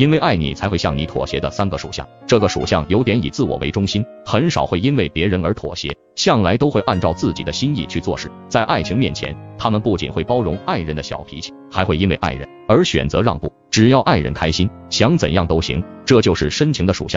因为爱你才会向你妥协的三个属相。这个属相有点以自我为中心很少会因为别人而妥协向来都会按照自己的心意去做事。在爱情面前他们不仅会包容爱人的小脾气还会因为爱人而选择让步。只要爱人开心想怎样都行这就是深情的属相。